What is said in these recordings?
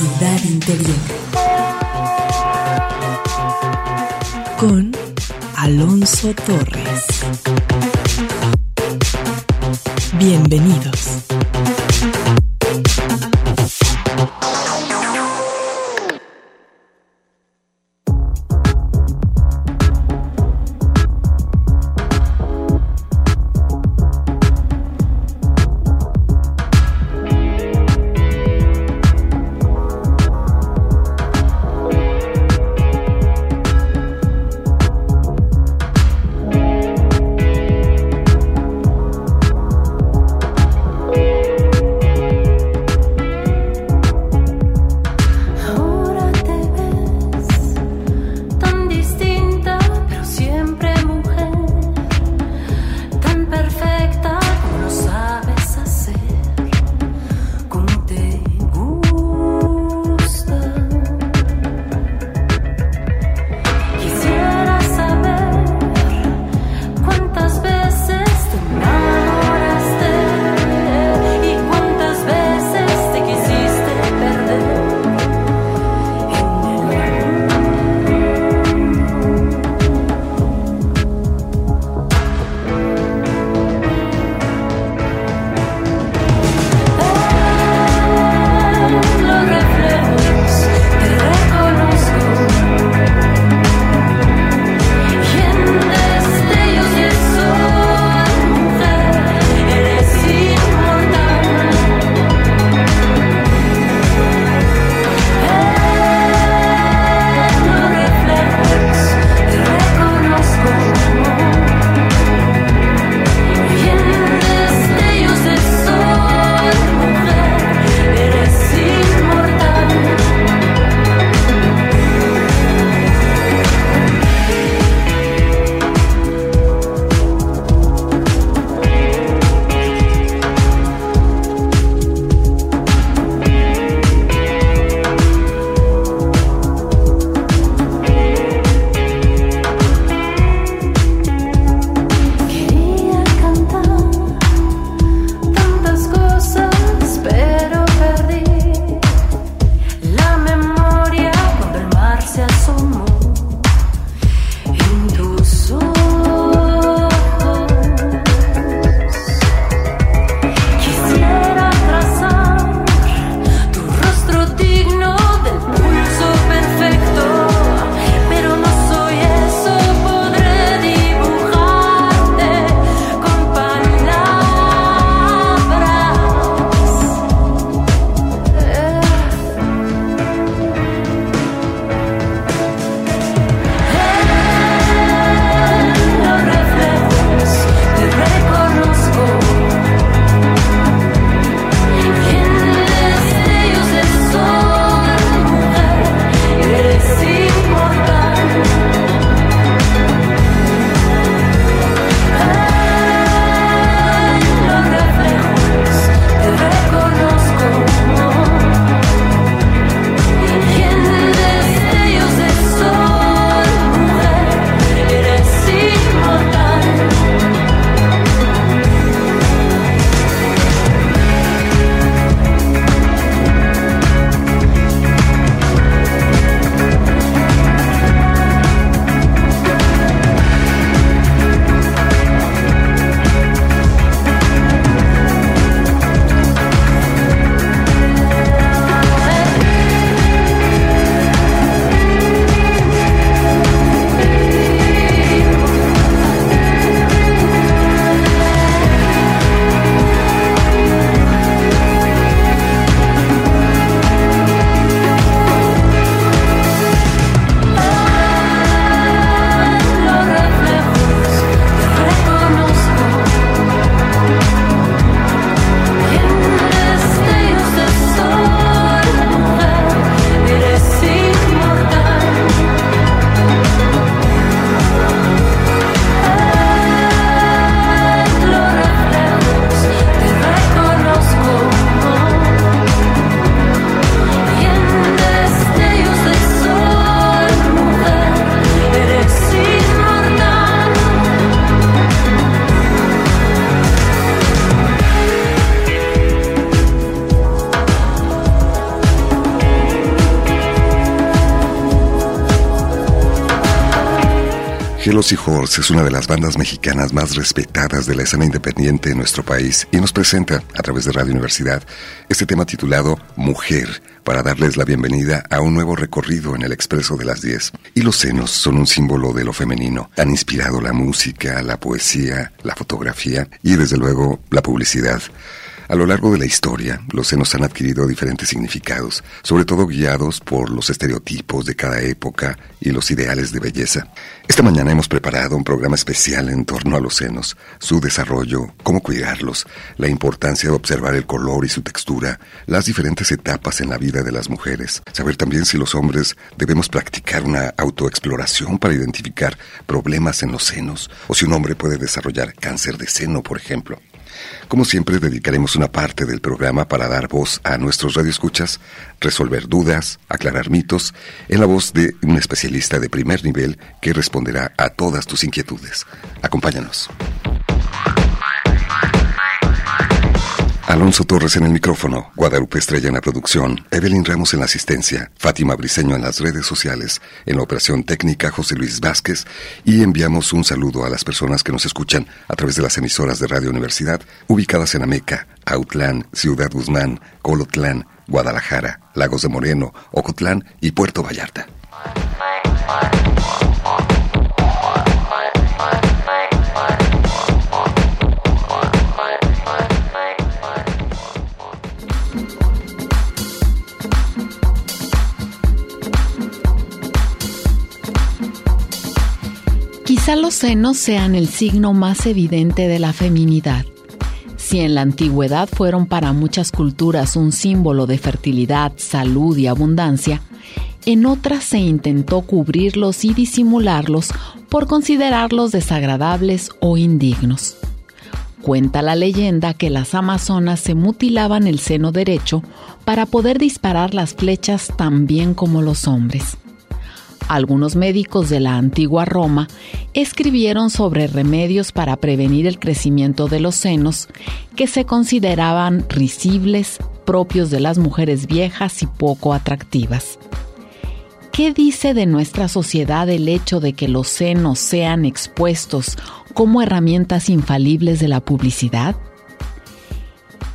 ciudad interior. Con Alonso Torres. Cielos y Horse es una de las bandas mexicanas más respetadas de la escena independiente en nuestro país y nos presenta, a través de Radio Universidad, este tema titulado Mujer, para darles la bienvenida a un nuevo recorrido en el Expreso de las 10. Y los senos son un símbolo de lo femenino. Han inspirado la música, la poesía, la fotografía y, desde luego, la publicidad. A lo largo de la historia, los senos han adquirido diferentes significados, sobre todo guiados por los estereotipos de cada época y los ideales de belleza. Esta mañana hemos preparado un programa especial en torno a los senos, su desarrollo, cómo cuidarlos, la importancia de observar el color y su textura, las diferentes etapas en la vida de las mujeres, saber también si los hombres debemos practicar una autoexploración para identificar problemas en los senos, o si un hombre puede desarrollar cáncer de seno, por ejemplo. Como siempre, dedicaremos una parte del programa para dar voz a nuestros radioescuchas, resolver dudas, aclarar mitos, en la voz de un especialista de primer nivel que responderá a todas tus inquietudes. Acompáñanos. Alonso Torres en el micrófono, Guadalupe Estrella en la producción, Evelyn Ramos en la asistencia, Fátima Briseño en las redes sociales, en la operación técnica José Luis Vázquez y enviamos un saludo a las personas que nos escuchan a través de las emisoras de Radio Universidad ubicadas en Ameca, Autlán, Ciudad Guzmán, Colotlán, Guadalajara, Lagos de Moreno, Ocotlán y Puerto Vallarta. Los senos sean el signo más evidente de la feminidad. Si en la antigüedad fueron para muchas culturas un símbolo de fertilidad, salud y abundancia, en otras se intentó cubrirlos y disimularlos por considerarlos desagradables o indignos. Cuenta la leyenda que las amazonas se mutilaban el seno derecho para poder disparar las flechas tan bien como los hombres algunos médicos de la antigua Roma escribieron sobre remedios para prevenir el crecimiento de los senos que se consideraban risibles, propios de las mujeres viejas y poco atractivas. ¿Qué dice de nuestra sociedad el hecho de que los senos sean expuestos como herramientas infalibles de la publicidad?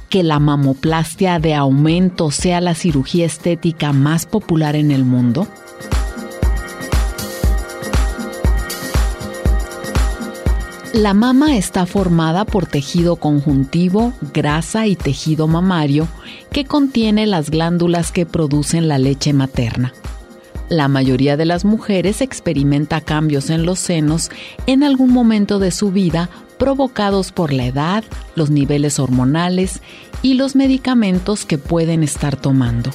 ¿Que la mamoplastia de aumento sea la cirugía estética más popular en el mundo? La mama está formada por tejido conjuntivo, grasa y tejido mamario que contiene las glándulas que producen la leche materna. La mayoría de las mujeres experimenta cambios en los senos en algún momento de su vida provocados por la edad, los niveles hormonales y los medicamentos que pueden estar tomando.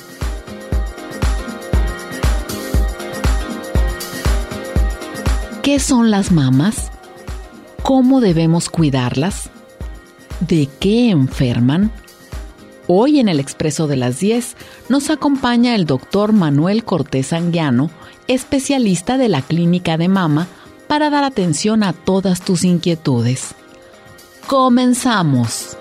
¿Qué son las mamas? ¿Cómo debemos cuidarlas? ¿De qué enferman? Hoy en el Expreso de las 10 nos acompaña el doctor Manuel Cortés Anguiano, especialista de la Clínica de Mama, para dar atención a todas tus inquietudes. Comenzamos.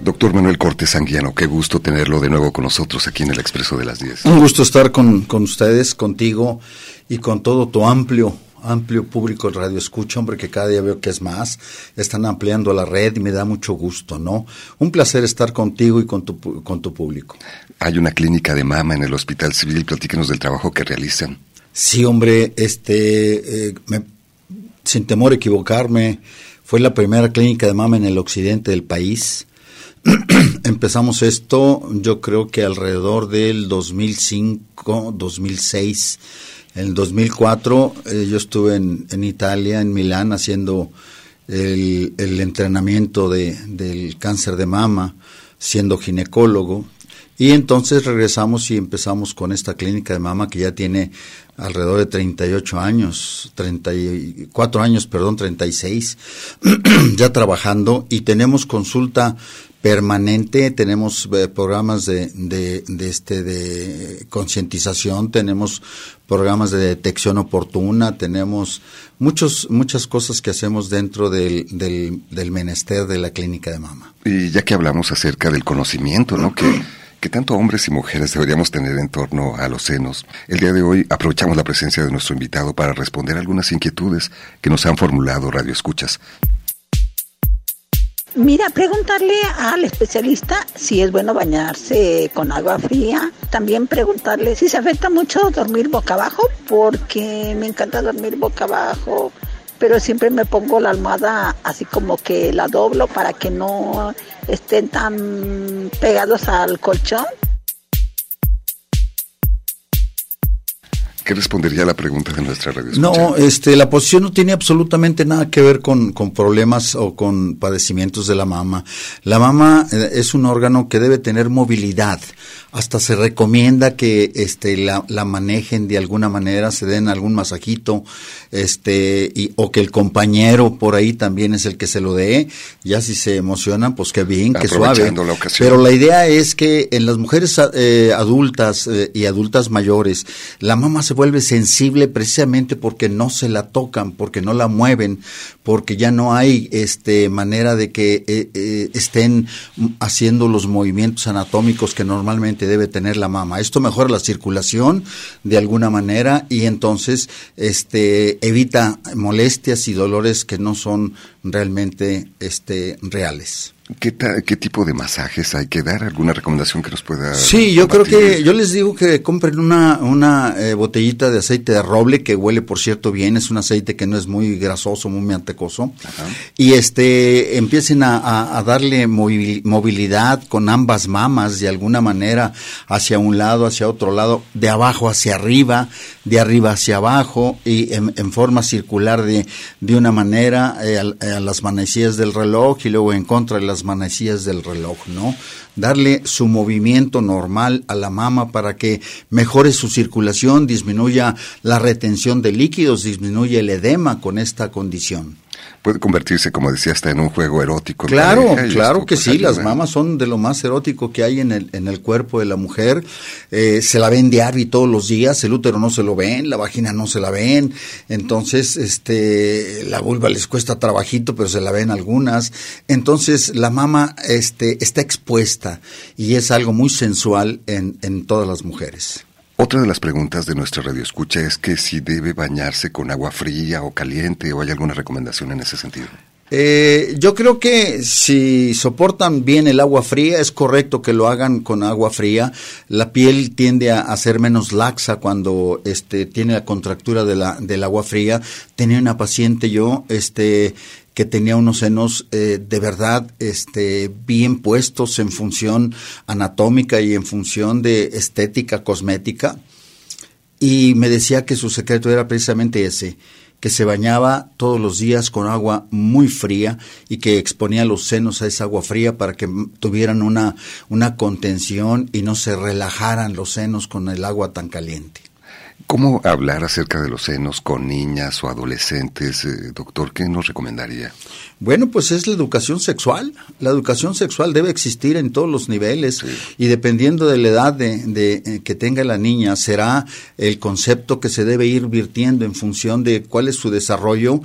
Doctor Manuel Cortés Anguiano, qué gusto tenerlo de nuevo con nosotros aquí en el Expreso de las 10. Un gusto estar con, con ustedes, contigo y con todo tu amplio amplio público radio escucha, hombre, que cada día veo que es más, están ampliando la red y me da mucho gusto, ¿no? Un placer estar contigo y con tu, con tu público. Hay una clínica de mama en el Hospital Civil, platíquenos del trabajo que realizan. Sí, hombre, este, eh, sin temor a equivocarme, fue la primera clínica de mama en el occidente del país. Empezamos esto, yo creo que alrededor del 2005, 2006 en el 2004 eh, yo estuve en, Italia, en Milán, haciendo el, el entrenamiento de, del cáncer de mama, siendo ginecólogo. Y entonces regresamos y empezamos con esta clínica de mama que ya tiene alrededor de 38 años, 34 años, perdón, 36, ya trabajando y tenemos consulta permanente, tenemos eh, programas de, de, este de concientización, tenemos programas de detección oportuna, tenemos muchos, muchas cosas que hacemos dentro del, del, del menester de la clínica de mama. Y ya que hablamos acerca del conocimiento, ¿no? Que que tanto hombres y mujeres deberíamos tener en torno a los senos. El día de hoy aprovechamos la presencia de nuestro invitado para responder algunas inquietudes que nos han formulado Radio Escuchas. Mira, preguntarle al especialista si es bueno bañarse con agua fría. También preguntarle si se afecta mucho dormir boca abajo, porque me encanta dormir boca abajo, pero siempre me pongo la almohada así como que la doblo para que no estén tan pegados al colchón. ¿Qué respondería a la pregunta de nuestra radio? No, este, la posición no tiene absolutamente nada que ver con, con, problemas o con padecimientos de la mama. La mama eh, es un órgano que debe tener movilidad hasta se recomienda que este la, la, manejen de alguna manera, se den algún masajito, este, y, o que el compañero por ahí también es el que se lo dé, ya si se emocionan, pues qué bien, qué suave. Pero la idea es que en las mujeres eh, adultas eh, y adultas mayores, la mama se vuelve sensible precisamente porque no se la tocan, porque no la mueven, porque ya no hay este manera de que eh, estén haciendo los movimientos anatómicos que normalmente debe tener la mama. Esto mejora la circulación de alguna manera y entonces este evita molestias y dolores que no son realmente este reales. ¿Qué, ¿Qué, tipo de masajes hay que dar? ¿Alguna recomendación que nos pueda Sí, yo creo que yo les digo que compren una, una eh, botellita de aceite de roble que huele, por cierto, bien. Es un aceite que no es muy grasoso, muy mantecoso. Y este empiecen a, a, darle movilidad con ambas mamas de alguna manera hacia un lado, hacia otro lado, de abajo hacia arriba, de arriba hacia abajo y en, forma circular de, de una manera eh, a, a las manecillas del reloj y luego en contra de las manecillas del reloj, ¿no? Darle su movimiento normal a la mama para que mejore su circulación, disminuya la retención de líquidos, disminuya el edema con esta condición puede convertirse, como decía, hasta en un juego erótico. Claro, claro que pues sí, las mamas son de lo más erótico que hay en el, en el cuerpo de la mujer. Eh, se la ven y todos los días, el útero no se lo ven, la vagina no se la ven, entonces este la vulva les cuesta trabajito, pero se la ven algunas. Entonces la mama este, está expuesta y es algo muy sensual en, en todas las mujeres. Otra de las preguntas de nuestra radio escucha es que si debe bañarse con agua fría o caliente o hay alguna recomendación en ese sentido. Eh, yo creo que si soportan bien el agua fría, es correcto que lo hagan con agua fría. La piel tiende a, ser menos laxa cuando este, tiene la contractura de la, del agua fría. Tenía una paciente yo, este, que tenía unos senos eh, de verdad este, bien puestos en función anatómica y en función de estética cosmética. Y me decía que su secreto era precisamente ese, que se bañaba todos los días con agua muy fría y que exponía los senos a esa agua fría para que tuvieran una, una contención y no se relajaran los senos con el agua tan caliente. ¿Cómo hablar acerca de los senos con niñas o adolescentes, eh, doctor? ¿Qué nos recomendaría? Bueno, pues es la educación sexual. La educación sexual debe existir en todos los niveles y dependiendo de la edad de, eh, que tenga la niña, será el concepto que se debe ir virtiendo en función de cuál es su desarrollo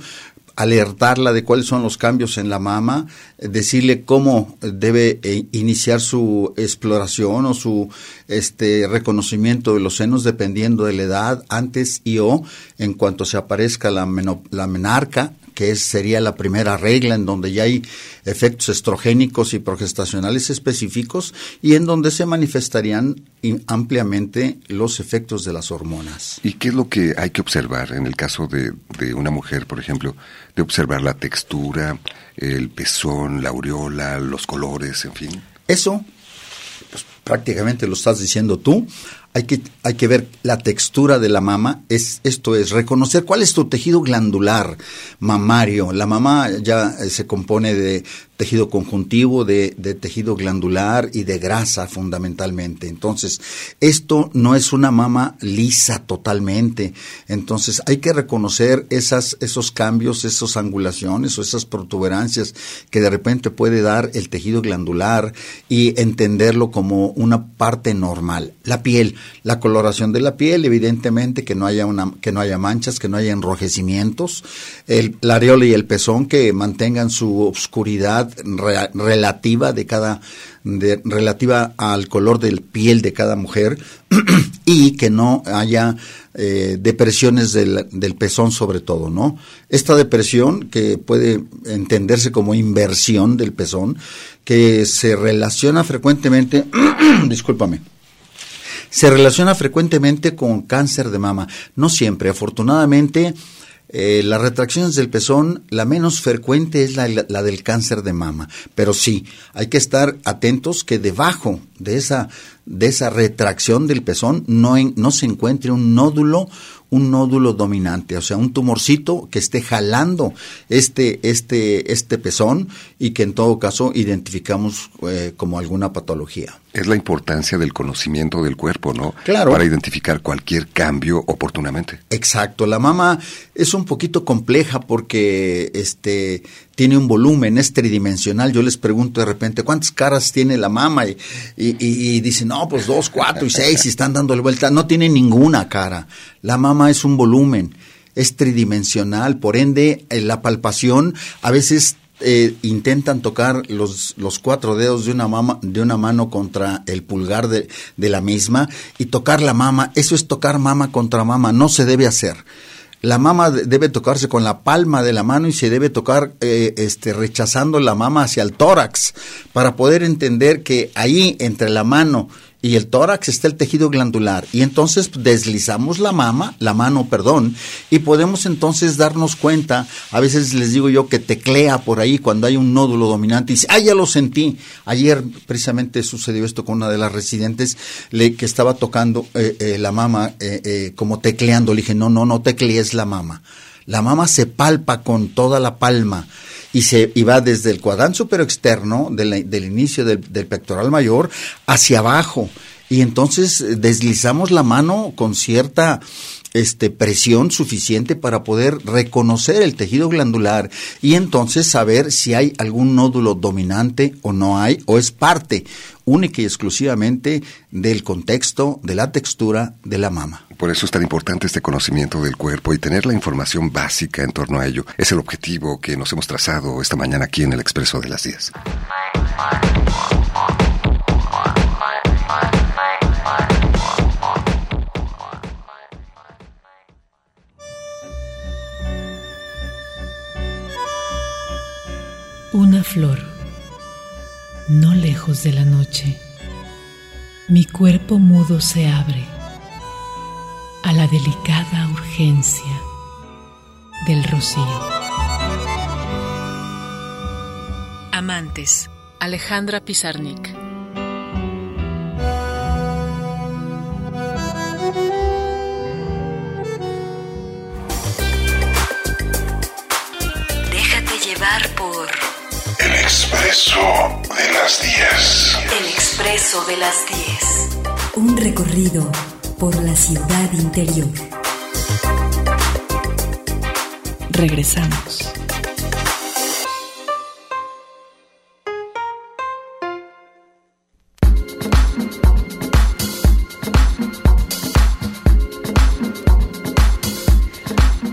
alertarla de cuáles son los cambios en la mama, decirle cómo debe eh, iniciar su exploración o su este reconocimiento de los senos dependiendo de la edad, antes y o en cuanto se aparezca la, la menarca, que sería la primera regla en donde ya hay efectos estrogénicos y progestacionales específicos y en donde se manifestarían ampliamente los efectos de las hormonas. ¿Y qué es lo que hay que observar en el caso de, de una mujer, por ejemplo, de observar la textura, el pezón, la aureola, los colores, en fin? Eso, pues prácticamente lo estás diciendo tú hay que, hay que ver la textura de la mama, es, esto es, reconocer cuál es tu tejido glandular mamario. La mama ya eh, se compone de tejido conjuntivo, de, de, tejido glandular y de grasa fundamentalmente. Entonces, esto no es una mama lisa totalmente. Entonces, hay que reconocer esas, esos cambios, esas angulaciones o esas protuberancias que de repente puede dar el tejido glandular y entenderlo como una parte normal. La piel la coloración de la piel, evidentemente que no haya una, que no haya manchas, que no haya enrojecimientos, el, la areola y el pezón que mantengan su obscuridad relativa de cada de, relativa al color de piel de cada mujer y que no haya eh, depresiones del, del, pezón sobre todo, ¿no? Esta depresión que puede entenderse como inversión del pezón, que se relaciona frecuentemente, discúlpame, se relaciona frecuentemente con cáncer de mama. No siempre, afortunadamente eh, las retracciones del pezón, la menos frecuente es la, la, del cáncer de mama, pero sí, hay que estar atentos que debajo de esa, de esa retracción del pezón no, no se encuentre un nódulo un nódulo dominante, o sea, un tumorcito que esté jalando este, este, este pezón y que en todo caso identificamos eh, como alguna patología. Es la importancia del conocimiento del cuerpo, ¿no? Claro. Para identificar cualquier cambio oportunamente. Exacto. La mama es un poquito compleja porque este tiene un volumen, es tridimensional. Yo les pregunto de repente, ¿cuántas caras tiene la mama? Y, y, dicen, no, pues dos, cuatro y seis y están dándole vuelta. No tiene ninguna cara. La mama es un volumen, es tridimensional. Por ende, la palpación a veces eh, intentan tocar los, los cuatro dedos de una, mama, de una mano contra el pulgar de, de la misma y tocar la mama. Eso es tocar mama contra mama. No se debe hacer la mama debe tocarse con la palma de la mano y se debe tocar eh, este, rechazando la mama hacia el tórax para poder entender que ahí entre la mano y el tórax está el tejido glandular y entonces deslizamos la mama, la mano, perdón, y podemos entonces darnos cuenta, a veces les digo yo que teclea por ahí cuando hay un nódulo dominante y dice, ah, ya lo sentí. Ayer precisamente sucedió esto con una de las residentes que estaba tocando eh, eh, la mama eh, como tecleando, le dije, no, no, no teclees la mama. La mama se palpa con toda la palma y, se, y va desde el cuadrán supero externo del, del inicio del, del pectoral mayor hacia abajo. Y entonces eh, deslizamos la mano con cierta este, presión suficiente para poder reconocer el tejido glandular y entonces saber si hay algún nódulo dominante o no hay, o es parte única y exclusivamente del contexto, de la textura de la mama. Por eso es tan importante este conocimiento del cuerpo y tener la información básica en torno a ello. Es el objetivo que nos hemos trazado esta mañana aquí en el Expreso de las 10. Una flor, no lejos de la noche, mi cuerpo mudo se abre a la delicada urgencia del rocío. Amantes, Alejandra Pizarnik. Expreso de las 10. El Expreso de las 10. Un recorrido por la ciudad interior. Regresamos.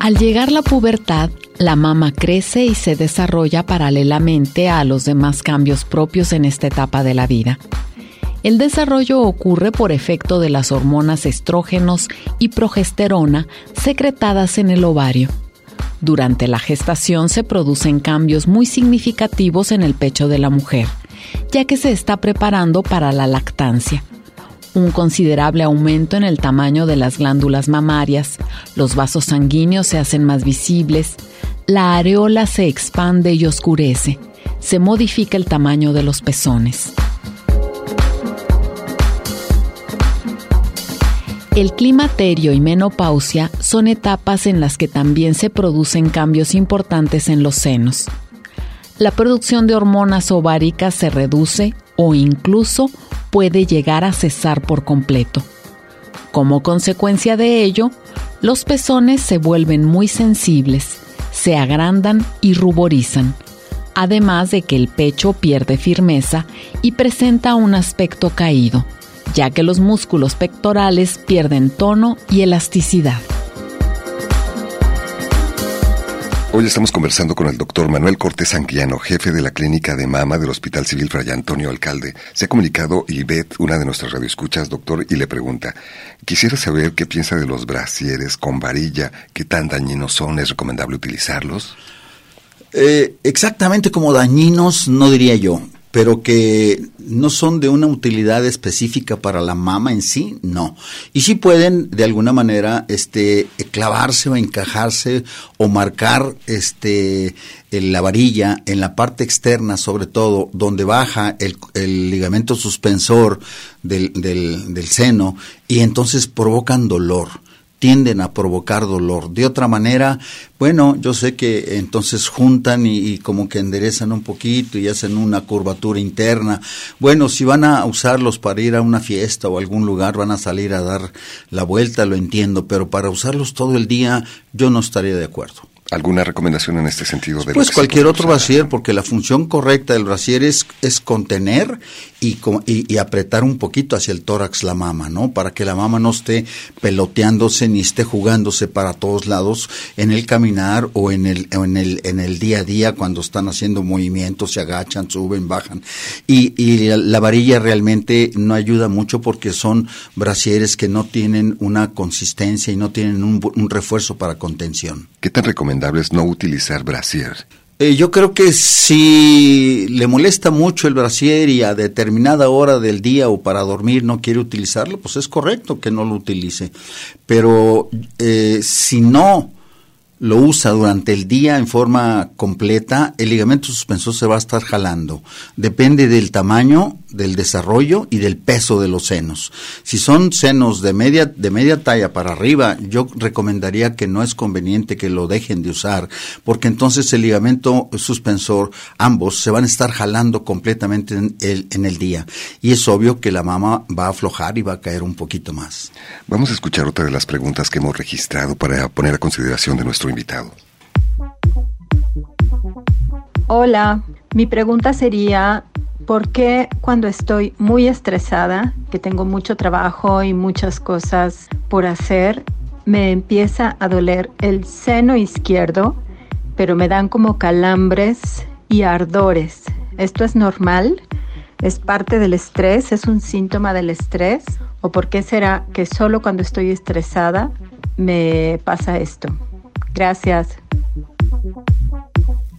Al llegar la pubertad, la mama crece y se desarrolla paralelamente a los demás cambios propios en esta etapa de la vida. El desarrollo ocurre por efecto de las hormonas estrógenos y progesterona secretadas en el ovario. Durante la gestación se producen cambios muy significativos en el pecho de la mujer, ya que se está preparando para la lactancia. Un considerable aumento en el tamaño de las glándulas mamarias, los vasos sanguíneos se hacen más visibles, la areola se expande y oscurece, se modifica el tamaño de los pezones. El climaterio y menopausia son etapas en las que también se producen cambios importantes en los senos. La producción de hormonas ováricas se reduce o incluso puede llegar a cesar por completo. Como consecuencia de ello, los pezones se vuelven muy sensibles, se agrandan y ruborizan, además de que el pecho pierde firmeza y presenta un aspecto caído ya que los músculos pectorales pierden tono y elasticidad. Hoy estamos conversando con el doctor Manuel Cortés Anguiano, jefe de la clínica de mama del Hospital Civil Fray Antonio Alcalde. Se ha comunicado Ivette, una de nuestras radioescuchas, doctor, y le pregunta, quisiera saber qué piensa de los brasieres con varilla, qué tan dañinos son, ¿es recomendable utilizarlos? Eh, exactamente como dañinos, no diría yo pero que no son de una utilidad específica para la mama en sí, no. Y sí pueden de alguna manera este clavarse o encajarse o marcar este la varilla en la parte externa, sobre todo donde baja el, el ligamento suspensor del, del, del seno y entonces provocan dolor tienden a provocar dolor. De otra manera, bueno, yo sé que entonces juntan y, como que enderezan un poquito y hacen una curvatura interna. Bueno, si van a usarlos para ir a una fiesta o algún lugar, van a salir a dar la vuelta, lo entiendo, pero para usarlos todo el día, yo no estaría de acuerdo. ¿Alguna recomendación en este sentido? De pues cualquier otro brasier, porque la función correcta del brasier es, es contener y, y, apretar un poquito hacia el tórax la mama, ¿no? Para que la mama no esté peloteándose ni esté jugándose para todos lados en el caminar o en el, en el, en el día a día cuando están haciendo movimientos, se agachan, suben, bajan. Y, y la varilla realmente no ayuda mucho porque son brasieres que no tienen una consistencia y no tienen un, un refuerzo para contención. ¿Qué tan recomendable no utilizar brasier? Eh, yo creo que si le molesta mucho el brasier y a determinada hora del día o para dormir no quiere utilizarlo, pues es correcto que no lo utilice. Pero eh, si no lo usa durante el día en forma completa, el ligamento suspensor se va a estar jalando. Depende del tamaño, del desarrollo y del peso de los senos. Si son senos de media, de media talla para arriba, yo recomendaría que no es conveniente que lo dejen de usar, porque entonces el ligamento suspensor, ambos, se van a estar jalando completamente en el, en el día. Y es obvio que la mama va a aflojar y va a caer un poquito más. Vamos a escuchar otra de las preguntas que hemos registrado para poner a consideración de nuestro invitado. Hola, mi pregunta sería, ¿por qué cuando estoy muy estresada, que tengo mucho trabajo y muchas cosas por hacer, me empieza a doler el seno izquierdo, pero me dan como calambres y ardores? ¿Esto es normal? ¿Es parte del estrés? ¿Es un síntoma del estrés? ¿O por qué será que solo cuando estoy estresada me pasa esto? Gracias.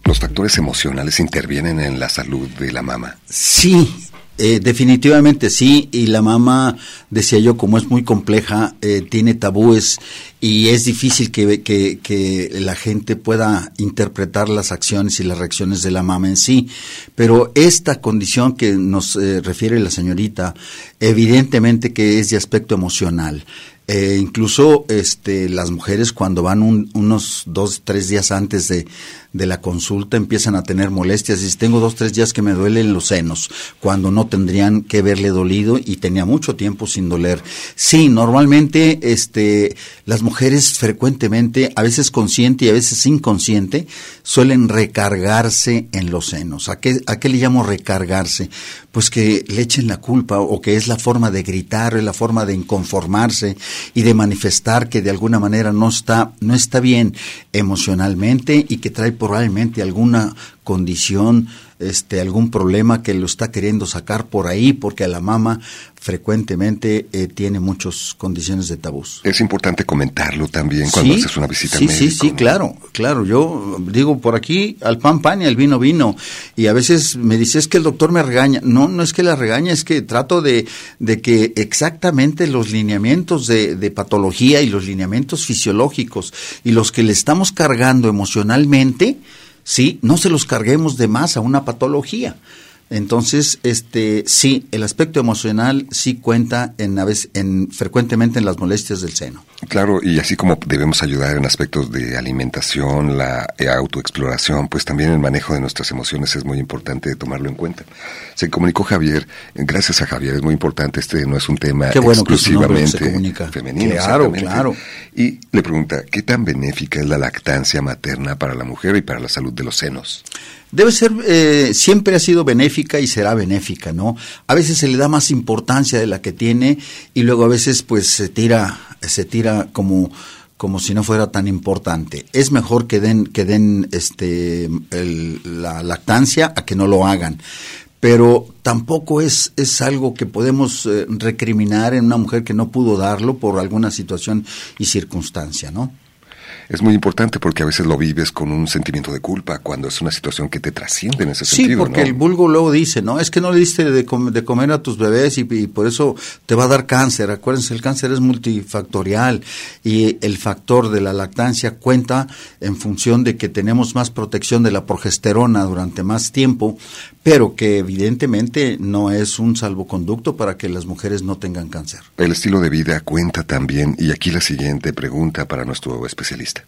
¿Los factores emocionales intervienen en la salud de la mama? Sí, eh, definitivamente sí, y la mama, decía yo, como es muy compleja, eh, tiene tabúes y es difícil que, que, la gente pueda interpretar las acciones y las reacciones de la mama en sí. Pero esta condición que nos eh, refiere la señorita, evidentemente que es de aspecto emocional. Eh, incluso este, las mujeres cuando van unos dos, tres días antes de, de la consulta empiezan a tener molestias. Y tengo dos, tres días que me duelen los senos, cuando no tendrían que verle dolido y tenía mucho tiempo sin doler. Sí, normalmente este, las mujeres frecuentemente, a veces consciente y a veces inconsciente, suelen recargarse en los senos. ¿A qué, a qué le llamo recargarse? Pues que le echen la culpa o que es la forma de gritar, es la forma de inconformarse y de manifestar que de alguna manera no está, no está bien emocionalmente y que trae probablemente alguna condición, este, algún problema que lo está queriendo sacar por ahí, porque a la mama frecuentemente eh, tiene muchas condiciones de tabús. Es importante comentarlo también cuando haces una visita sí, médico. Sí, sí, claro, claro. Yo digo por aquí al pan pan y al vino vino. Y a veces me dice es que el doctor me regaña. No, no es que la regaña, es que trato de, de que exactamente los lineamientos de, de patología y los lineamientos fisiológicos y los que le estamos cargando emocionalmente, ¿sí? No se los carguemos de más a una patología. Entonces, este, sí, el aspecto emocional sí cuenta en, en frecuentemente en las molestias del seno. Claro, y así como debemos ayudar en aspectos de alimentación, la autoexploración, pues también el manejo de nuestras emociones es muy importante tomarlo en cuenta. Se comunicó Javier, gracias a Javier, es muy importante, este no es un tema exclusivamente femenino. Claro, claro. Y le pregunta, ¿qué tan benéfica es la lactancia materna para la mujer y para la salud de los senos? Debe ser, eh, siempre ha sido benéfica y será benéfica, ¿no? A veces se le da más importancia de la que tiene y luego a veces pues se tira, se tira como como si no fuera tan importante. Es mejor que den, que den este, la lactancia a que no lo hagan pero tampoco es, es algo que podemos eh, recriminar en una mujer que no pudo darlo por alguna situación y circunstancia, ¿no? Es muy importante porque a veces lo vives con un sentimiento de culpa cuando es una situación que te trasciende en ese sentido. Sí, porque el vulgo luego dice, no, es que no le diste de, de comer a tus bebés y, por eso te va a dar cáncer. Acuérdense, el cáncer es multifactorial y el factor de la lactancia cuenta en función de que tenemos más protección de la progesterona durante más tiempo, pero que evidentemente no es un salvoconducto para que las mujeres no tengan cáncer. El estilo de vida cuenta también y aquí la siguiente pregunta para nuestro especialista.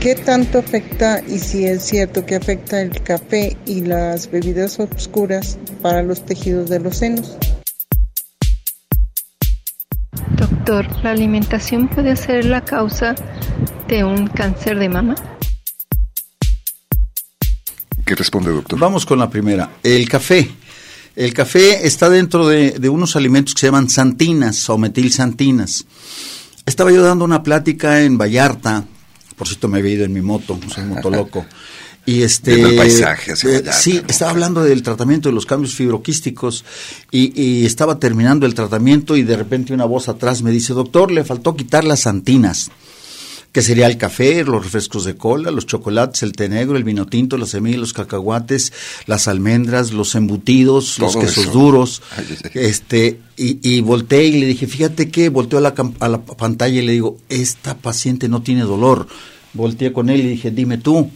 ¿Qué tanto afecta y si es cierto que afecta el café y las bebidas oscuras para los tejidos de los senos? Doctor, ¿la alimentación puede ser la causa de un cáncer de mama? ¿Qué responde, doctor? Vamos con la primera. El café. El café está dentro de, de unos alimentos que se llaman santinas o metilsantinas. Estaba yo dando una plática en Vallarta, por cierto me había ido en mi moto, soy moto loco. Y este, el paisaje eh, sí, estaba hablando del tratamiento de los cambios fibroquísticos y, y, estaba terminando el tratamiento y de repente una voz atrás me dice, doctor, le faltó quitar las antinas que sería el café, los refrescos de cola, los chocolates, el té negro, el vino tinto, las semillas, los cacahuates, las almendras, los embutidos, los quesos duros. Este, y, y volteé y le dije, fíjate que volteó a la, a la pantalla y le digo, esta paciente no tiene dolor. Volteé con él y dije, dime tú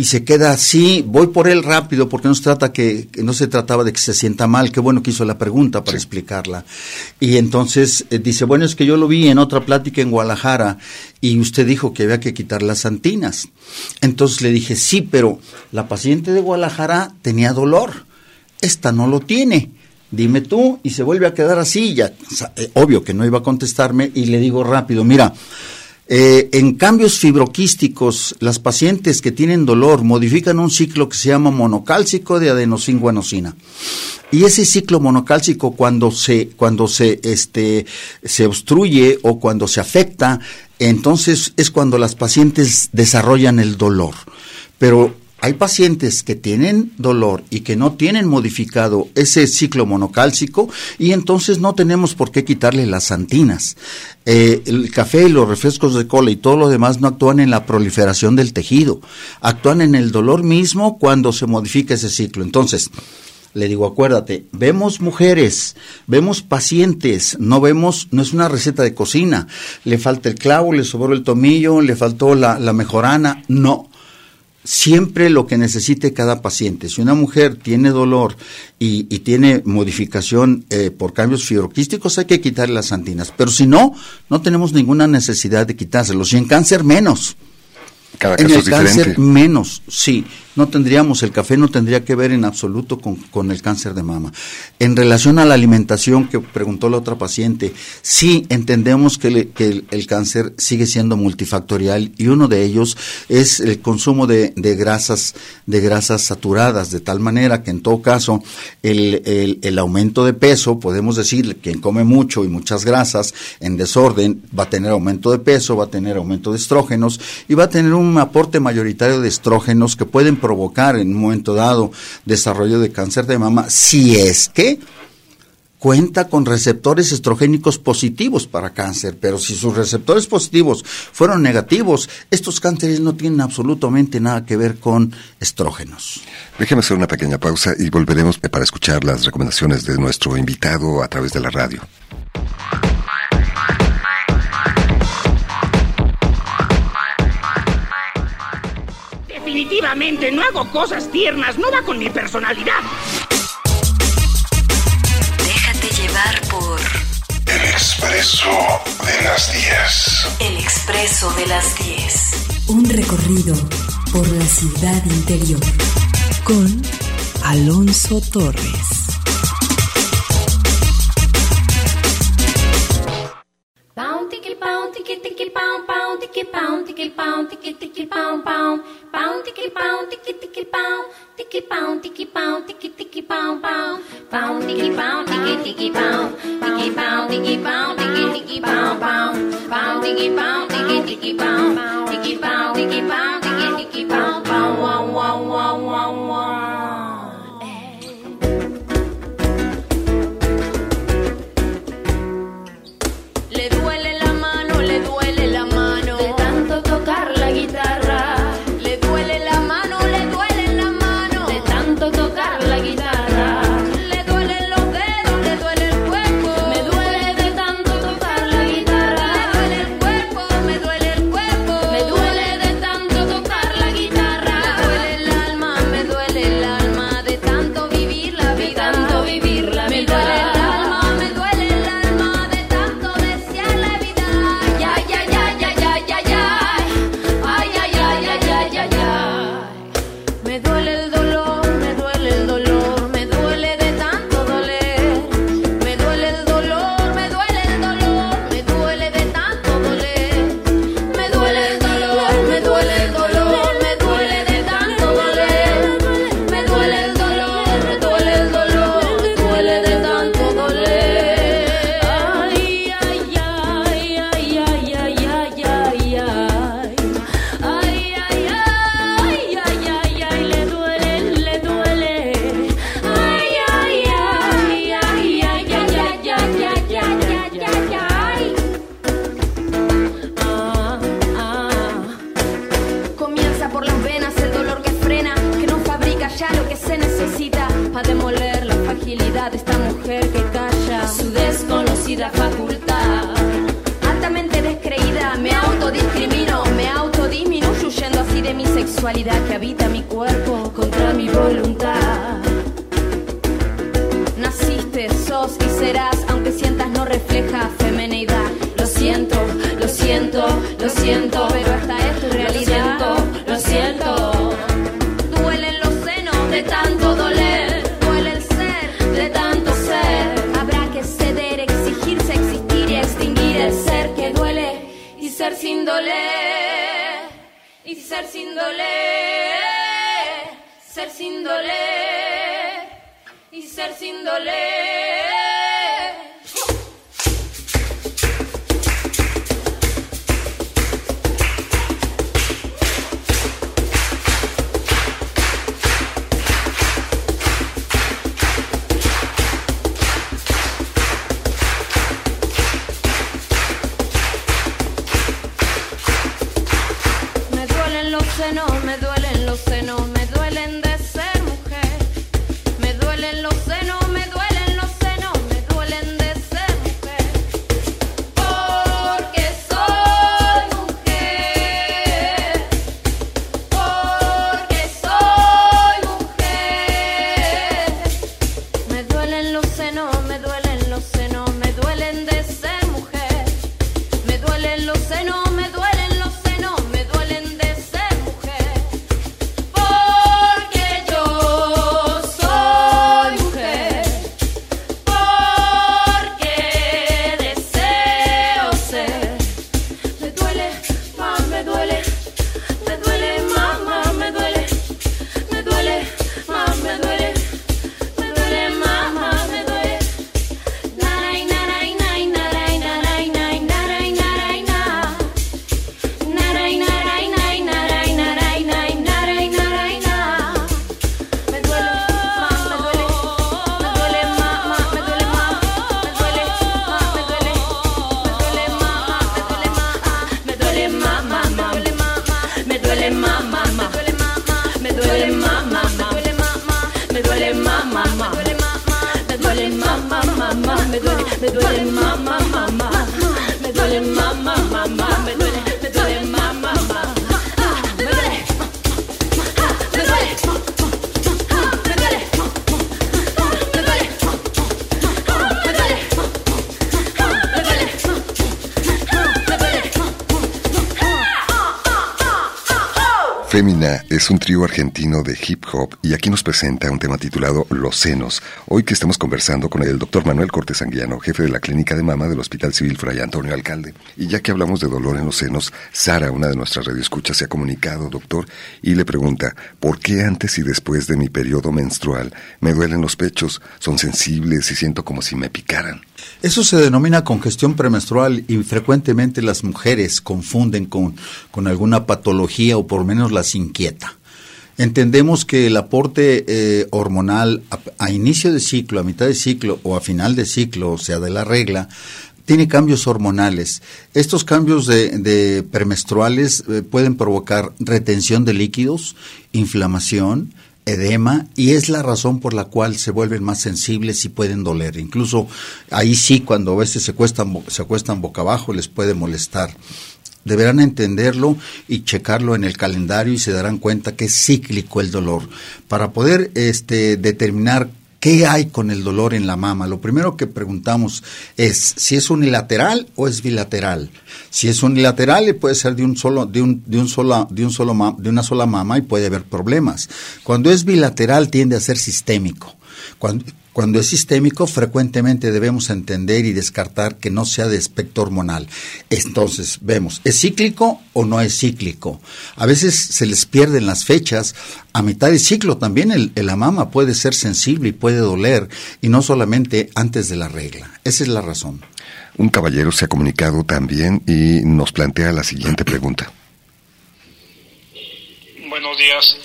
y se queda así, voy por él rápido porque no se trata que, no se trataba de que se sienta mal, qué bueno que hizo la pregunta para explicarla. Y entonces eh, dice, bueno, es que yo lo vi en otra plática en Guadalajara y usted dijo que había que quitar las antinas. Entonces le dije, sí, pero la paciente de Guadalajara tenía dolor, esta no lo tiene. Dime tú, y se vuelve a quedar así, ya, eh, obvio que no iba a contestarme, y le digo rápido, mira, eh, en cambios fibroquísticos, las pacientes que tienen dolor modifican un ciclo que se llama monocálcico de adenosín-guanosina. Y ese ciclo monocálcico cuando se cuando se este se obstruye o cuando se afecta, entonces es cuando las pacientes desarrollan el dolor. Pero hay pacientes que tienen dolor y que no tienen modificado ese ciclo monocálcico y entonces no tenemos por qué quitarle las antinas. Eh, el café y los refrescos de cola y todo lo demás no actúan en la proliferación del tejido, actúan en el dolor mismo cuando se modifica ese ciclo. Entonces, le digo, acuérdate, vemos mujeres, vemos pacientes, no vemos, no es una receta de cocina, le falta el clavo, le sobró el tomillo, le faltó la, la mejorana, no siempre lo que necesite cada paciente. Si una mujer tiene dolor y, tiene modificación eh, por cambios fibroquísticos, hay que quitarle las antinas. Pero si no, no tenemos ninguna necesidad de quitárselos. Y en cáncer menos. Cada en el cáncer menos, sí no tendríamos, el café no tendría que ver en absoluto con, el cáncer de mama. En relación a la alimentación que preguntó la otra paciente, sí entendemos que, el, cáncer sigue siendo multifactorial y uno de ellos es el consumo de, grasas, de grasas saturadas, de tal manera que en todo caso el, el aumento de peso, podemos decir, quien come mucho y muchas grasas en desorden va a tener aumento de peso, va a tener aumento de estrógenos y va a tener un aporte mayoritario de estrógenos que pueden provocar en un momento dado desarrollo de cáncer de mama si es que cuenta con receptores estrogénicos positivos para cáncer, pero si sus receptores positivos fueron negativos, estos cánceres no tienen absolutamente nada que ver con estrógenos. Déjeme hacer una pequeña pausa y volveremos para escuchar las recomendaciones de nuestro invitado a través de la radio. Definitivamente no hago cosas tiernas, no va con mi personalidad. Déjate llevar por El expreso de las 10. El expreso de las 10. Un recorrido por la ciudad interior. Con Alonso Torres. Tiki pound, tiki tiki pound, tiki pound, tiki pound, tiki tiki pound pound pound, tiki pound, tiki tiki pound, tiki pound, tiki pound, tiki tiki pound pound pound, tiki pound, tiki tiki pound, tiki pound, tiki pound, tiki tiki pound pound wow wow wow. Es un trío argentino de hip hop y aquí nos presenta un tema titulado Los senos. Hoy que estamos conversando con el doctor Manuel Cortés Anguiano, jefe de la clínica de mama del Hospital Civil Fray Antonio Alcalde. Y ya que hablamos de dolor en los senos, Sara, una de nuestras radioescuchas, se ha comunicado, doctor, y le pregunta, ¿por qué antes y después de mi periodo menstrual me duelen los pechos? Son sensibles y siento como si me picaran. Eso se denomina congestión premenstrual y frecuentemente las mujeres confunden con, con alguna patología o por lo menos las inquieta. Entendemos que el aporte eh, hormonal a, inicio de ciclo, a mitad de ciclo o a final de ciclo, o sea, de la regla, tiene cambios hormonales. Estos cambios de, premenstruales eh, pueden provocar retención de líquidos, inflamación, edema y es la razón por la cual se vuelven más sensibles y pueden doler. Incluso ahí sí, cuando a veces se, cuestan, se acuestan boca abajo, les puede molestar. Deberán entenderlo y checarlo en el calendario y se darán cuenta que es cíclico el dolor. Para poder este, determinar ¿Qué hay con el dolor en la mama? Lo primero que preguntamos es si es unilateral o es bilateral. Si es unilateral puede ser de un solo de un de un sola de un solo de una sola mama y puede haber problemas. Cuando es bilateral tiende a ser sistémico. Cuando, cuando es sistémico, frecuentemente debemos entender y descartar que no sea de aspecto hormonal. Entonces, vemos, ¿es cíclico o no es cíclico? A veces se les pierden las fechas. A mitad de ciclo también el, la mama puede ser sensible y puede doler, y no solamente antes de la regla. Esa es la razón. Un caballero se ha comunicado también y nos plantea la siguiente pregunta. Buenos días.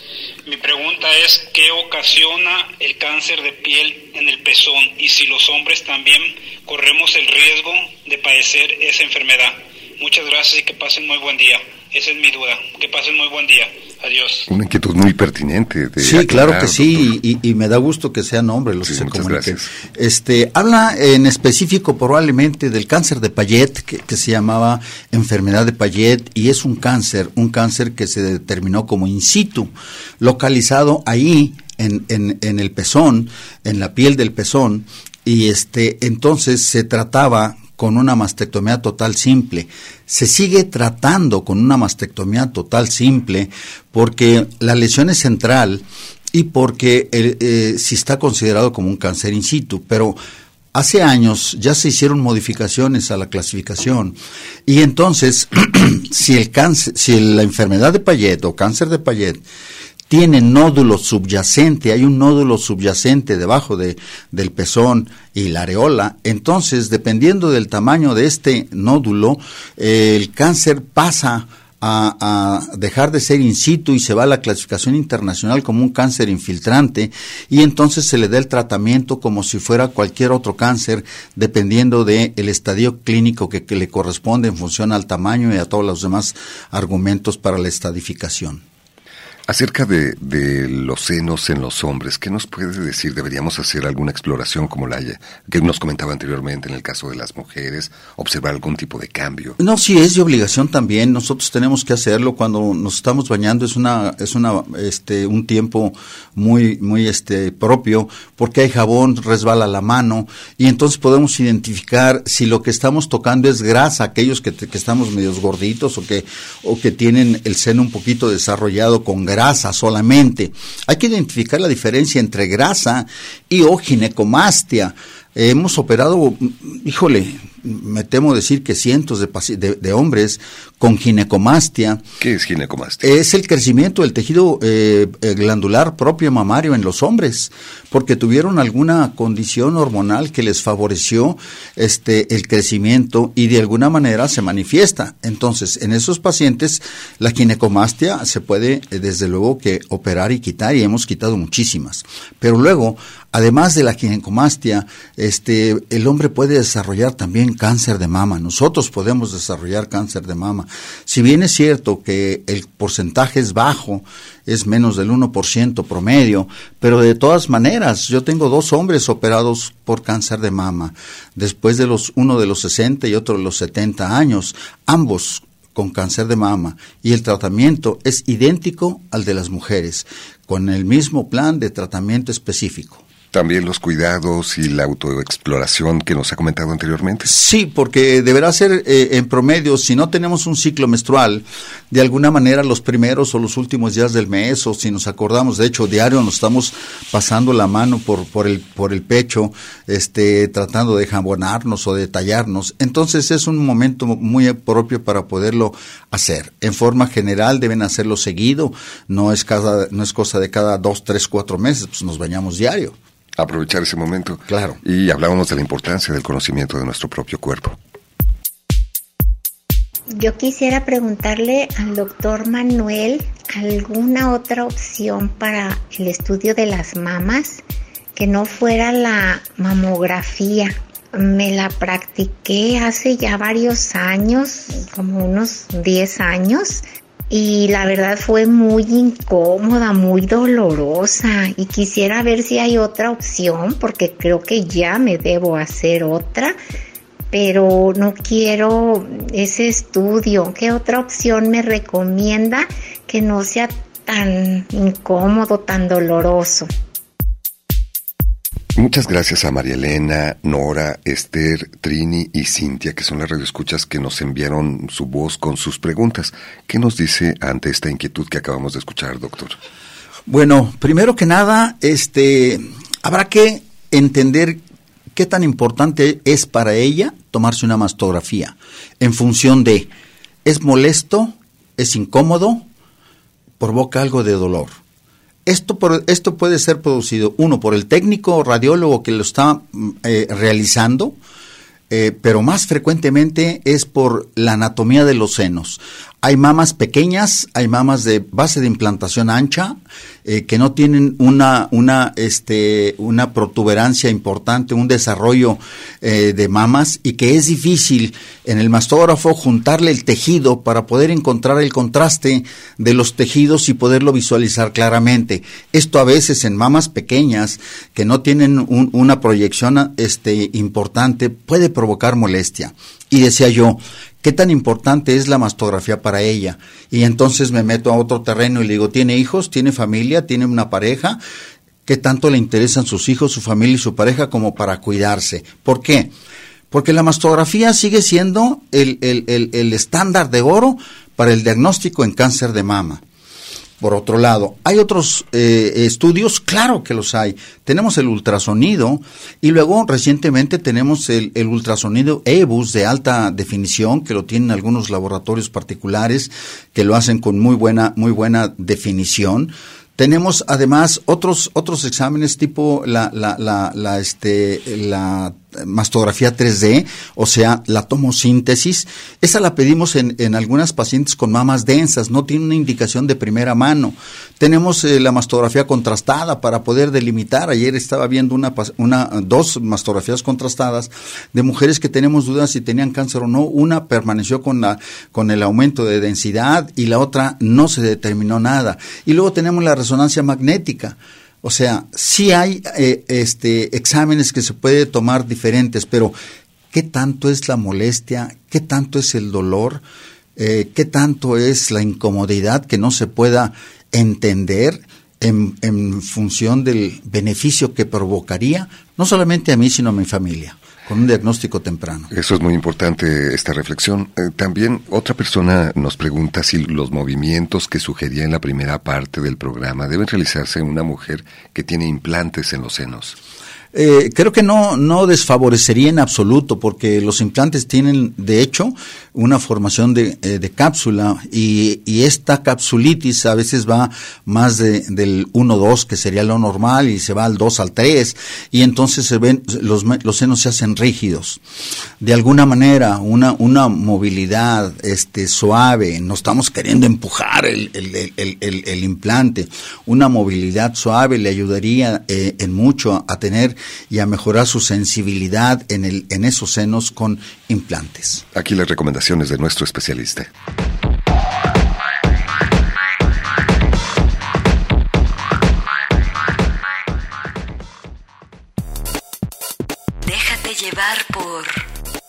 Mi pregunta es, ¿qué ocasiona el cáncer de piel en el pezón y si los hombres también corremos el riesgo de padecer esa enfermedad? Muchas gracias y que pasen muy buen día. Esa es mi duda. Que pasen muy buen día. Adiós. Una inquietud muy pertinente. sí, claro que sí, y, me da gusto que sean hombres los que se comuniquen. Este, habla en específico probablemente del cáncer de Payet, que, se llamaba enfermedad de Payet, y es un cáncer, un cáncer que se determinó como in situ, localizado ahí en, en, en el pezón, en la piel del pezón, y este, entonces se trataba con una mastectomía total simple. Se sigue tratando con una mastectomía total simple porque la lesión es central y porque eh, si está considerado como un cáncer in situ, pero hace años ya se hicieron modificaciones a la clasificación y entonces si el cáncer, si la enfermedad de Payet o cáncer de Payet tiene nódulo subyacente, hay un nódulo subyacente debajo de, del pezón y la areola, entonces dependiendo del tamaño de este nódulo, el cáncer pasa a, dejar de ser in situ y se va a la clasificación internacional como un cáncer infiltrante y entonces se le da el tratamiento como si fuera cualquier otro cáncer dependiendo del el estadio clínico que, que le corresponde en función al tamaño y a todos los demás argumentos para la estadificación. Acerca de, de, los senos en los hombres, ¿qué nos puede decir? ¿Deberíamos hacer alguna exploración como la que nos comentaba anteriormente en el caso de las mujeres? ¿Observar algún tipo de cambio? No, sí es de obligación también. Nosotros tenemos que hacerlo cuando nos estamos bañando. Es una, es una, este, un tiempo muy, muy, este, propio porque hay jabón, resbala la mano y entonces podemos identificar si lo que estamos tocando es grasa, aquellos que, que estamos medios gorditos o que, o que tienen el seno un poquito desarrollado con grasa grasa solamente. Hay que identificar la diferencia entre grasa y o ginecomastia. Hemos operado, híjole, me temo decir que cientos de, de, hombres con ginecomastia. ¿Qué es ginecomastia? Es el crecimiento del tejido eh, eh, glandular propio mamario en los hombres, porque tuvieron alguna condición hormonal que les favoreció este el crecimiento y de alguna manera se manifiesta. Entonces, en esos pacientes la ginecomastia se puede eh, desde luego que operar y quitar y hemos quitado muchísimas. Pero luego, además de la ginecomastia, este el hombre puede desarrollar también cáncer de mama. Nosotros podemos desarrollar cáncer de mama. Si bien es cierto que el porcentaje es bajo, es menos del 1% promedio, pero de todas maneras, yo tengo dos hombres operados por cáncer de mama, después de los uno de los 60 y otro de los 70 años, ambos con cáncer de mama y el tratamiento es idéntico al de las mujeres, con el mismo plan de tratamiento específico. También los cuidados y la autoexploración que nos ha comentado anteriormente. Sí, porque deberá ser eh, en promedio, si no tenemos un ciclo menstrual, de alguna manera los primeros o los últimos días del mes, o si nos acordamos, de hecho, diario nos estamos pasando la mano por, por, el, por el pecho, este, tratando de jabonarnos o de tallarnos. Entonces es un momento muy propio para poderlo hacer. En forma general deben hacerlo seguido, no es, cada, no es cosa de cada dos, tres, cuatro meses, pues nos bañamos diario aprovechar ese momento. Claro. Y hablábamos de la importancia del conocimiento de nuestro propio cuerpo. Yo quisiera preguntarle al doctor Manuel alguna otra opción para el estudio de las mamas que no fuera la mamografía. Me la practiqué hace ya varios años, como unos 10 años, y la verdad fue muy incómoda, muy dolorosa y quisiera ver si hay otra opción porque creo que ya me debo hacer otra, pero no quiero ese estudio. ¿Qué otra opción me recomienda que no sea tan incómodo, tan doloroso? Muchas gracias a María Elena, Nora, Esther, Trini y Cintia, que son las radioescuchas que nos enviaron su voz con sus preguntas. ¿Qué nos dice ante esta inquietud que acabamos de escuchar, doctor? Bueno, primero que nada, este, habrá que entender qué tan importante es para ella tomarse una mastografía en función de, ¿es molesto? ¿Es incómodo? ¿Provoca algo de dolor? Esto, por, esto puede ser producido, uno, por el técnico radiólogo que lo está mm, eh, realizando, eh, pero más frecuentemente es por la anatomía de los senos. Hay mamas pequeñas, hay mamas de base de implantación ancha, eh, que no tienen una, una, este, una protuberancia importante, un desarrollo eh, de mamas y que es difícil en el mastógrafo juntarle el tejido para poder encontrar el contraste de los tejidos y poderlo visualizar claramente. Esto a veces en mamas pequeñas que no tienen una proyección este, importante puede provocar molestia. Y decía yo, ¿qué tan importante es la mastografía para ella? Y entonces me meto a otro terreno y le digo, ¿tiene hijos? ¿Tiene familia? ¿Tiene una pareja? ¿Qué tanto le interesan sus hijos, su familia y su pareja como para cuidarse? ¿Por qué? Porque la mastografía sigue siendo el, el, el estándar de oro para el diagnóstico en cáncer de mama. Por otro lado, ¿hay otros eh, estudios? Claro que los hay. Tenemos el ultrasonido y luego recientemente tenemos el, el, ultrasonido EBUS de alta definición, que lo tienen algunos laboratorios particulares que lo hacen con muy buena, muy buena definición. Tenemos además otros otros exámenes tipo la la la, la este la mastografía 3D, o sea, la tomosíntesis. Esa la pedimos en, en algunas pacientes con mamas densas, no tiene una indicación de primera mano. Tenemos eh, la mastografía contrastada para poder delimitar. Ayer estaba viendo una, una, dos mastografías contrastadas de mujeres que tenemos dudas si tenían cáncer o no. Una permaneció con, la, con el aumento de densidad y la otra no se determinó nada. Y luego tenemos la resonancia magnética. O sea, sí hay eh, este, exámenes que se puede tomar diferentes, pero ¿qué tanto es la molestia? ¿Qué tanto es el dolor? Eh, ¿Qué tanto es la incomodidad que no se pueda entender en, en función del beneficio que provocaría, no solamente a mí, sino a mi familia? Con un diagnóstico temprano. Eso es muy importante, esta reflexión. Eh, también otra persona nos pregunta si los movimientos que sugería en la primera parte del programa deben realizarse en una mujer que tiene implantes en los senos. Eh, creo que no, no desfavorecería en absoluto, porque los implantes tienen, de hecho, una formación de, eh, de cápsula y, y, esta capsulitis a veces va más de, del 1-2, que sería lo normal, y se va al 2 al 3, y entonces se ven, los, los senos se hacen rígidos. De alguna manera, una, una movilidad este, suave, no estamos queriendo empujar el, el, el, implante, una movilidad suave le ayudaría eh, en mucho a tener y a mejorar su sensibilidad en, el, en esos senos con implantes. Aquí las recomendaciones de nuestro especialista. Déjate llevar por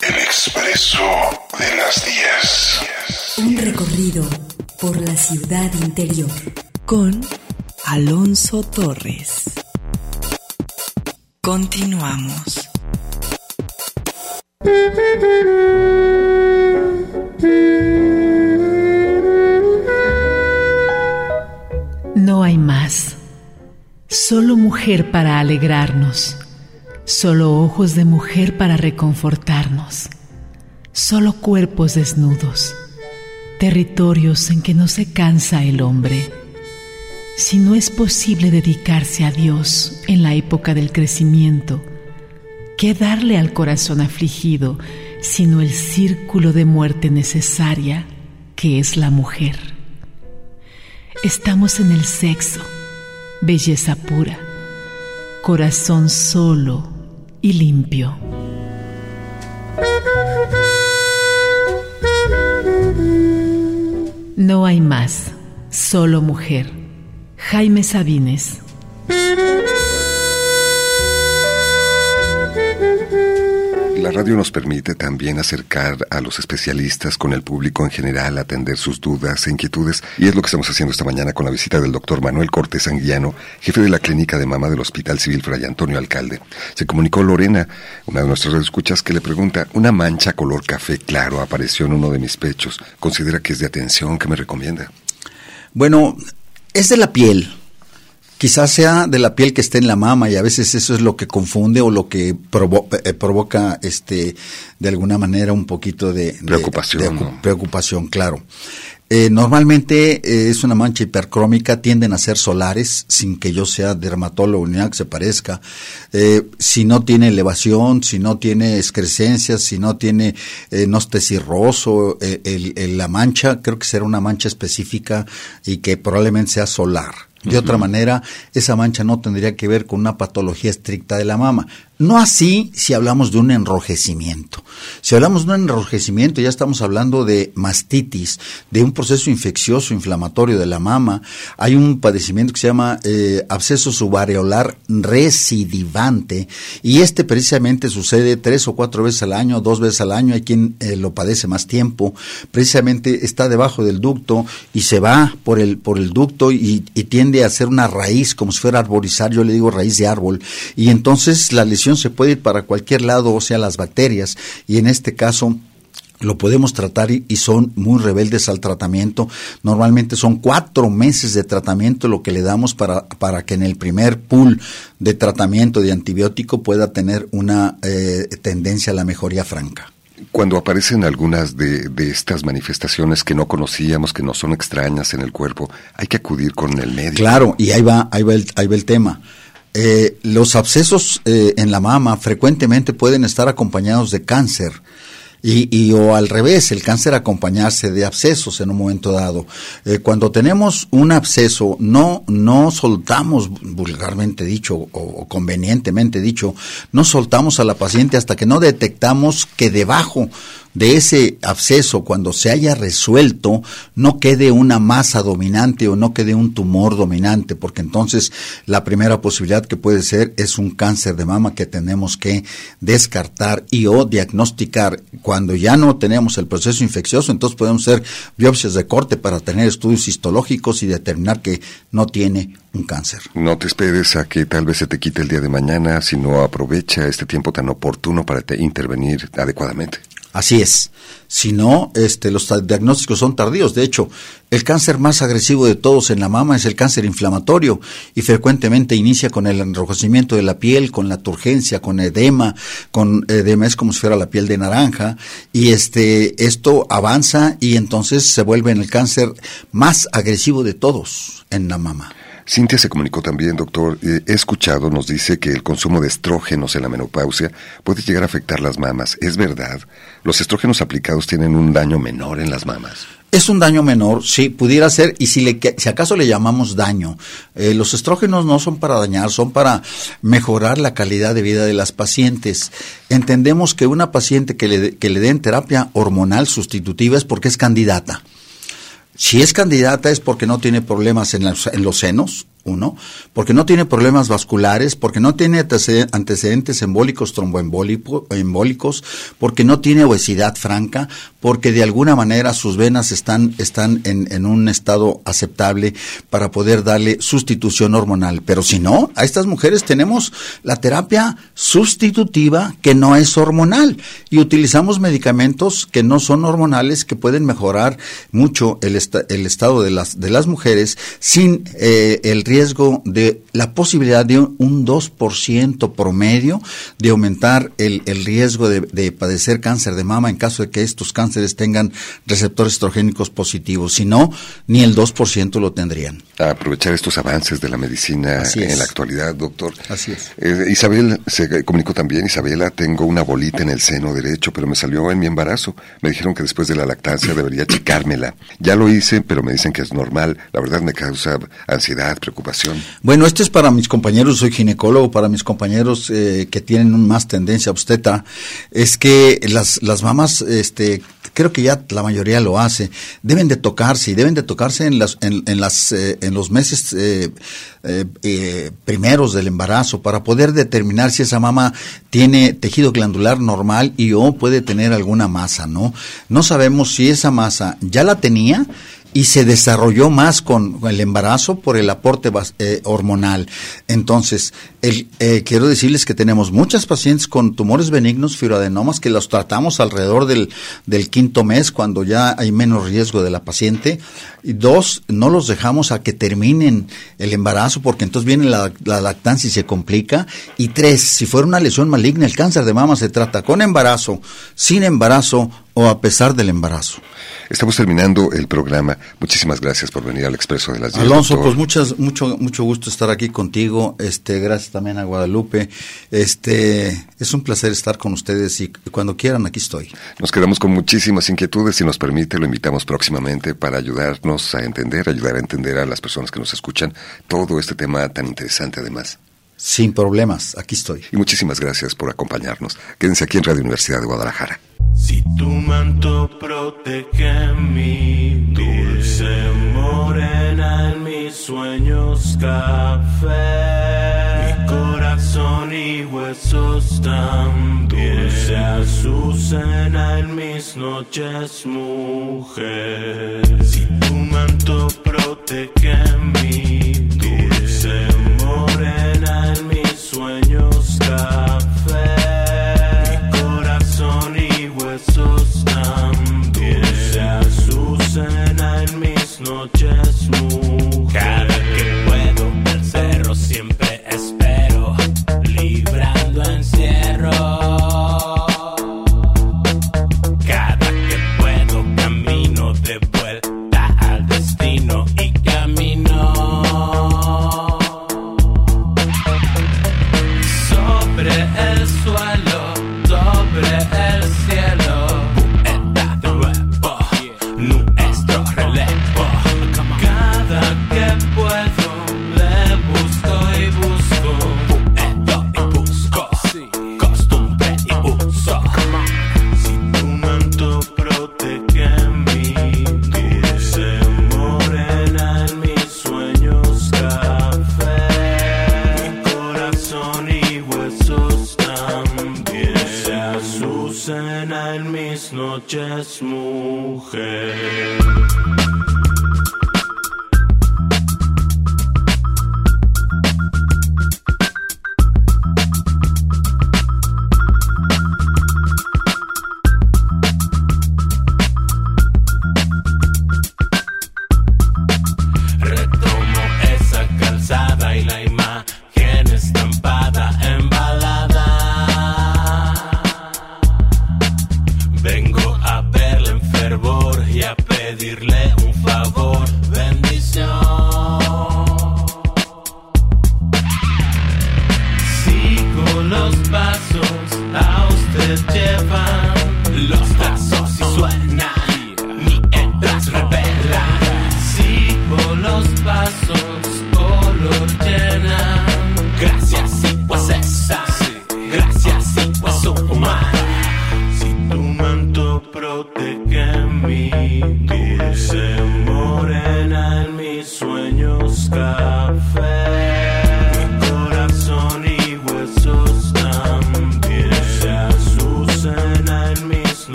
El Expreso de las 10. Un recorrido por la ciudad interior. Con Alonso Torres. Continuamos. No hay más. Solo mujer para alegrarnos. Solo ojos de mujer para reconfortarnos. Solo cuerpos desnudos. Territorios en que no se cansa el hombre. Si no es posible dedicarse a Dios en la época del crecimiento, ¿qué darle al corazón afligido sino el círculo de muerte necesaria que es la mujer? Estamos en el sexo, belleza pura, corazón solo y limpio. No hay más, solo mujer. Jaime Sabines. La radio nos permite también acercar a los especialistas con el público en general, atender sus dudas e inquietudes, y es lo que estamos haciendo esta mañana con la visita del doctor Manuel Cortés Anguiano, jefe de la clínica de mama del Hospital Civil Fray Antonio Alcalde. Se comunicó Lorena, una de nuestras escuchas, que le pregunta, una mancha color café claro apareció en uno de mis pechos. ¿Considera que es de atención? ¿Qué me recomienda? Bueno, es de la piel. Quizás sea de la piel que está en la mama y a veces eso es lo que confunde o lo que provo eh, provoca este de alguna manera un poquito de preocupación. De. Preocupación, claro. Eh, normalmente eh, es una mancha hipercrómica, tienden a ser solares, sin que yo sea dermatólogo ni nada que se parezca. Eh, si no tiene elevación, si no tiene excrescencias, si no tiene, eh, no esté cirroso, el, el, la mancha, creo que será una mancha específica y que probablemente sea solar. De otra manera, esa mancha no tendría que ver con una patología estricta de la mama. No así si hablamos de un enrojecimiento. Si hablamos de un enrojecimiento, ya estamos hablando de mastitis, de un proceso infeccioso, inflamatorio de la mama. Hay un padecimiento que se llama eh, absceso subareolar recidivante y este precisamente sucede tres o cuatro veces al año, dos veces al año. Hay quien eh, lo padece más tiempo. Precisamente está debajo del ducto y se va por el, por el ducto y, y tiende a ser una raíz, como si fuera arborizar, yo le digo raíz de árbol. Y entonces la lesión se puede ir para cualquier lado, o sea, las bacterias, y en este caso lo podemos tratar y, y, son muy rebeldes al tratamiento. Normalmente son cuatro meses de tratamiento lo que le damos para, para que en el primer pool de tratamiento de antibiótico pueda tener una eh, tendencia a la mejoría franca. Cuando aparecen algunas de, de, estas manifestaciones que no conocíamos, que no son extrañas en el cuerpo, hay que acudir con el médico. Claro, y ahí va, ahí va el, ahí va el tema. Eh, los abscesos eh, en la mama frecuentemente pueden estar acompañados de cáncer. Y, y, o al revés, el cáncer acompañarse de abscesos en un momento dado. Eh, cuando tenemos un absceso, no, no soltamos, vulgarmente dicho o, o, convenientemente dicho, no soltamos a la paciente hasta que no detectamos que debajo de ese absceso, cuando se haya resuelto, no quede una masa dominante o no quede un tumor dominante, porque entonces la primera posibilidad que puede ser es un cáncer de mama que tenemos que descartar y o diagnosticar. Cuando ya no tenemos el proceso infeccioso, entonces podemos hacer biopsias de corte para tener estudios histológicos y determinar que no tiene un cáncer. No te esperes a que tal vez se te quite el día de mañana, sino aprovecha este tiempo tan oportuno para intervenir adecuadamente. Así es. Si no, este, los diagnósticos son tardíos. De hecho, el cáncer más agresivo de todos en la mama es el cáncer inflamatorio y frecuentemente inicia con el enrojecimiento de la piel, con la turgencia, con edema, con edema es como si fuera la piel de naranja y este, esto avanza y entonces se vuelve en el cáncer más agresivo de todos en la mama. Cintia se comunicó también, doctor. He escuchado, nos dice que el consumo de estrógenos en la menopausia puede llegar a afectar las mamas. ¿Es verdad? ¿Los estrógenos aplicados tienen un daño menor en las mamas? Es un daño menor, sí, pudiera ser, y si, le, si acaso le llamamos daño, eh, los estrógenos no son para dañar, son para mejorar la calidad de vida de las pacientes. Entendemos que una paciente que le, que le den terapia hormonal sustitutiva es porque es candidata. Si es candidata es porque no tiene problemas en, en, los senos uno, porque no tiene problemas vasculares, porque no tiene antecede- antecedentes embólicos, tromboembólicos, porque no tiene obesidad franca, porque de alguna manera sus venas están, están en, en un estado aceptable para poder darle sustitución hormonal. Pero si no, a estas mujeres tenemos la terapia sustitutiva que no es hormonal y utilizamos medicamentos que no son hormonales que pueden mejorar mucho el, esta- el estado de las, de las mujeres sin eh, el riesgo de la posibilidad de un, un 2% promedio de aumentar el, el riesgo de, de padecer cáncer de mama en caso de que estos cánceres tengan receptores estrogénicos positivos. Si no, ni el 2% lo tendrían. A aprovechar estos avances de la medicina en la actualidad, doctor. Así es. Eh, Isabel se comunicó también, Isabela, tengo una bolita en el seno derecho, pero me salió en mi embarazo. Me dijeron que después de la lactancia debería checármela. Ya lo hice, pero me dicen que es normal. La verdad me causa ansiedad, preocupación. Bueno, este es para mis compañeros, soy ginecólogo, para mis compañeros eh, que tienen más tendencia obstetra, es que las, las mamás, este, creo que ya la mayoría lo hace, deben de tocarse y deben de tocarse en, las, en, en las, eh, en los meses eh, eh, eh, primeros del embarazo para poder determinar si esa mama tiene tejido glandular normal y o puede tener alguna masa, ¿no? No sabemos si esa masa ya la tenía y se desarrolló más con el embarazo por el aporte eh, hormonal. Entonces, el, eh, quiero decirles que tenemos muchas pacientes con tumores benignos, fibroadenomas, que los tratamos alrededor del, del quinto mes, cuando ya hay menos riesgo de la paciente. Y dos, no los dejamos a que terminen el embarazo, porque entonces viene la, la lactancia y se complica. Y tres, si fuera una lesión maligna, el cáncer de mama se trata con embarazo, sin embarazo o a pesar del embarazo. Estamos terminando el programa. Muchísimas gracias por venir al Expreso de las 10. Alonso, doctor. pues muchas, mucho, mucho gusto estar aquí contigo. Este, gracias también a Guadalupe. Este, es un placer estar con ustedes y cuando quieran aquí estoy. Nos quedamos con muchísimas inquietudes. Si nos permite, lo invitamos próximamente para ayudarnos a entender, ayudar a entender a las personas que nos escuchan todo este tema tan interesante además. Sin problemas, aquí estoy. Y muchísimas gracias por acompañarnos. Quédense aquí en Radio Universidad de Guadalajara. Si tu manto protege mi dulce morena en mis sueños café, mi corazón y huesos tan dulce azucena en mis noches mujer. Si tu manto protege